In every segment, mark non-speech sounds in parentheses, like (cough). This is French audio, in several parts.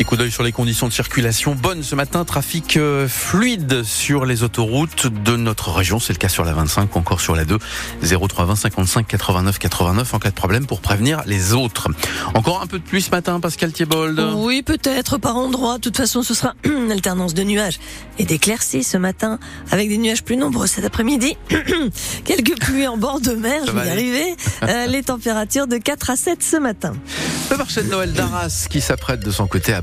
Petit coup d'œil sur les conditions de circulation. Bonne ce matin, trafic euh, fluide sur les autoroutes de notre région. C'est le cas sur la 25 ou encore sur la 2. 0320 55 89 89 en cas de problème pour prévenir les autres. Encore un peu de pluie ce matin, Pascal Thiebold Oui, peut-être par endroit. De toute façon, ce sera (clears throat) une alternance de nuages et d'éclaircies ce matin avec des nuages plus nombreux cet après-midi. (clears throat) Quelques pluies en bord de mer, je vais y arriver. Euh, les températures de 4 à 7 ce matin. Le marché de Noël d'Arras qui s'apprête de son côté à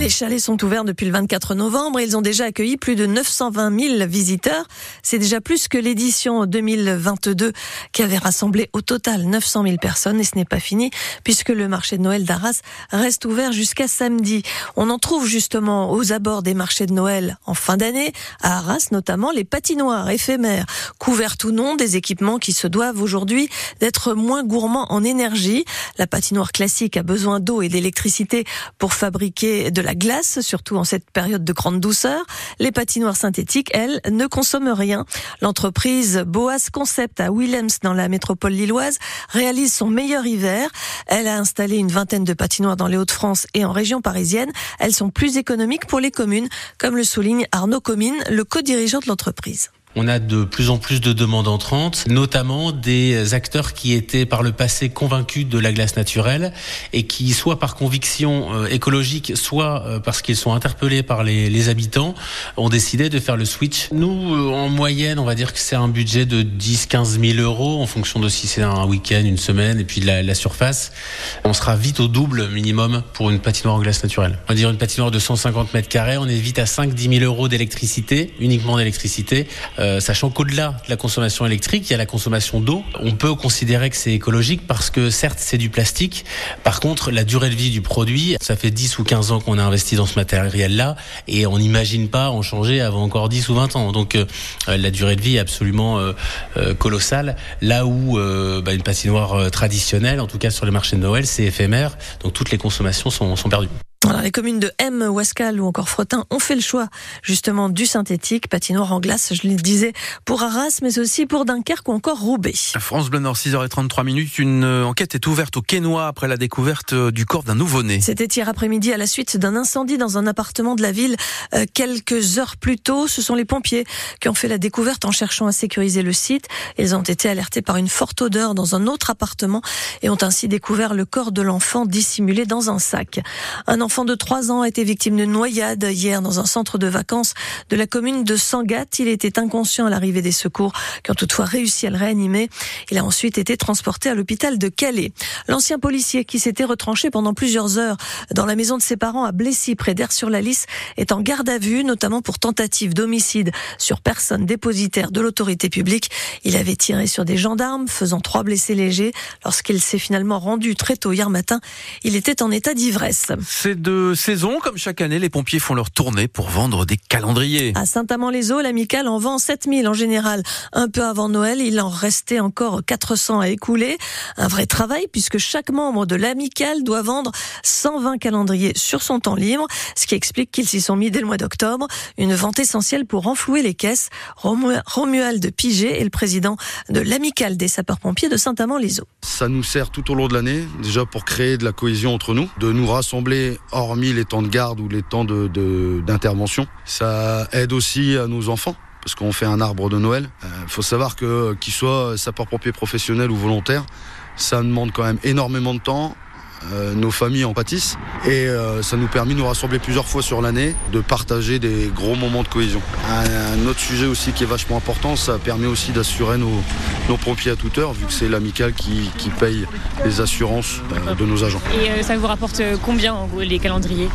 Les chalets sont ouverts depuis le 24 novembre et ils ont déjà accueilli plus de 920 000 visiteurs. C'est déjà plus que l'édition 2022 qui avait rassemblé au total 900 000 personnes et ce n'est pas fini puisque le marché de Noël d'Arras reste ouvert jusqu'à samedi. On en trouve justement aux abords des marchés de Noël en fin d'année, à Arras notamment les patinoires éphémères, couvertes ou non des équipements qui se doivent aujourd'hui d'être moins gourmands en énergie. La patinoire classique a besoin d'eau et d'électricité pour fabriquer de la glace, surtout en cette période de grande douceur. Les patinoires synthétiques, elles, ne consomment rien. L'entreprise Boas Concept à Willems, dans la métropole lilloise, réalise son meilleur hiver. Elle a installé une vingtaine de patinoires dans les Hauts-de-France et en région parisienne. Elles sont plus économiques pour les communes, comme le souligne Arnaud Comine, le co-dirigeant de l'entreprise. On a de plus en plus de demandes entrantes, notamment des acteurs qui étaient par le passé convaincus de la glace naturelle et qui, soit par conviction euh, écologique, soit euh, parce qu'ils sont interpellés par les, habitants, ont décidé de faire le switch. Nous, euh, en moyenne, on va dire que c'est un budget de 10-15 000 euros en fonction de si c'est un week-end, une semaine et puis de la, la, surface. On sera vite au double minimum pour une patinoire en glace naturelle. On va dire une patinoire de 150 mètres carrés, on est vite à 5-10 000 euros d'électricité, uniquement d'électricité. Euh, sachant qu'au-delà de la consommation électrique, il y a la consommation d'eau. On peut considérer que c'est écologique parce que certes c'est du plastique. Par contre, la durée de vie du produit, ça fait 10 ou 15 ans qu'on a investi dans ce matériel-là et on n'imagine pas en changer avant encore 10 ou 20 ans. Donc euh, la durée de vie est absolument euh, euh colossale. Là où bah, une patinoire traditionnelle, en tout cas sur les marchés de Noël, c'est éphémère. Donc toutes les consommations sont perdues. Alors, les communes de M, Wascal ou encore Frotin ont fait le choix justement du synthétique, patinoire en glace, je le disais, pour Arras, mais aussi pour Dunkerque ou encore Roubaix. France Bleu Nord, 6h33 minutes. Une euh, enquête est ouverte au Quénois après la découverte euh, du corps d'un nouveau-né. C'était hier après-midi à la suite d'un incendie dans un appartement de la ville. Euh, quelques heures plus tôt, ce sont les pompiers qui ont fait la découverte en cherchant à sécuriser le site. Ils ont été alertés par une forte odeur dans un autre appartement et ont ainsi découvert le corps de l'enfant dissimulé dans un sac. Un enfant enfant de 3 ans a été victime de noyade hier dans un centre de vacances de la commune de Sangat. Il était inconscient à l'arrivée des secours qui ont toutefois réussi à le réanimer. Il a ensuite été transporté à l'hôpital de Calais. L'ancien policier qui s'était retranché pendant plusieurs heures dans la maison de ses parents à Blessy près d'Air-sur-la-Lys est en garde à vue, notamment pour tentative d'homicide sur personne dépositaire de l'autorité publique. Il avait tiré sur des gendarmes, faisant trois blessés légers. Lorsqu'il s'est finalement rendu très tôt hier matin, il était en état d'ivresse de saison, comme chaque année, les pompiers font leur tournée pour vendre des calendriers. À Saint-Amand-les-Eaux, l'amicale en vend 7000 en général. Un peu avant Noël, il en restait encore 400 à écouler. Un vrai travail puisque chaque membre de l'amicale doit vendre 120 calendriers sur son temps libre, ce qui explique qu'ils s'y sont mis dès le mois d'octobre. Une vente essentielle pour renflouer les caisses. Romuald Piget est le président de l'amicale des sapeurs-pompiers de Saint-Amand-les-Eaux. Ça nous sert tout au long de l'année, déjà pour créer de la cohésion entre nous, de nous rassembler hormis les temps de garde ou les temps d'intervention. De, ça aide aussi à nos enfants parce qu'on fait un arbre de Noël. Il euh, faut savoir que qu'ils soient sapeurs-pompiers professionnels ou volontaires, ça demande quand même énormément de temps, euh, nos familles en pâtissent et euh, ça nous permet de nous rassembler plusieurs fois sur l'année, de partager des gros moments de cohésion. Un, autre sujet aussi qui est vachement important, ça permet aussi d'assurer nos, nos, pompiers à toute heure, vu que c'est l'amical qui, qui, paye les assurances euh, de nos agents. Et ça vous rapporte combien les calendriers?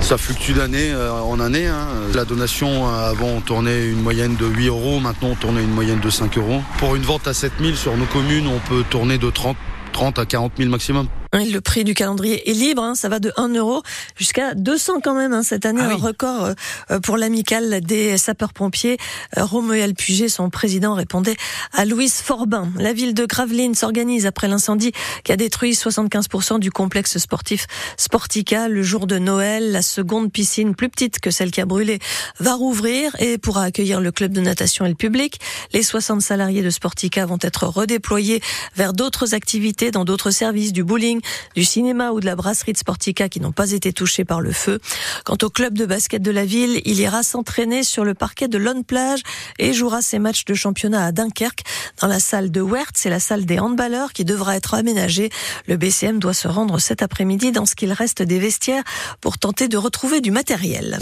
Ça fluctue d'année en année. Hein. La donation, avant, on tournait une moyenne de 8 euros. Maintenant, on tournait une moyenne de 5 euros. Pour une vente à 7000 sur nos communes, on peut tourner de 30, 30 à 40 000 maximum. Le prix du calendrier est libre, hein, ça va de 1 euro jusqu'à 200 quand même hein, cette année, ah un record euh, euh, pour l'amicale des sapeurs-pompiers. Euh, Romuald Puget, son président, répondait à Louise Forbin. La ville de Gravelines s'organise après l'incendie qui a détruit 75% du complexe sportif Sportica le jour de Noël. La seconde piscine, plus petite que celle qui a brûlé, va rouvrir et pourra accueillir le club de natation et le public. Les 60 salariés de Sportica vont être redéployés vers d'autres activités dans d'autres services, du bowling, du cinéma ou de la brasserie de Sportica qui n'ont pas été touchés par le feu. Quant au club de basket de la ville, il ira s'entraîner sur le parquet de Lone Plage et jouera ses matchs de championnat à Dunkerque dans la salle de Wert. C'est la salle des handballeurs qui devra être aménagée. Le BCM doit se rendre cet après-midi dans ce qu'il reste des vestiaires pour tenter de retrouver du matériel.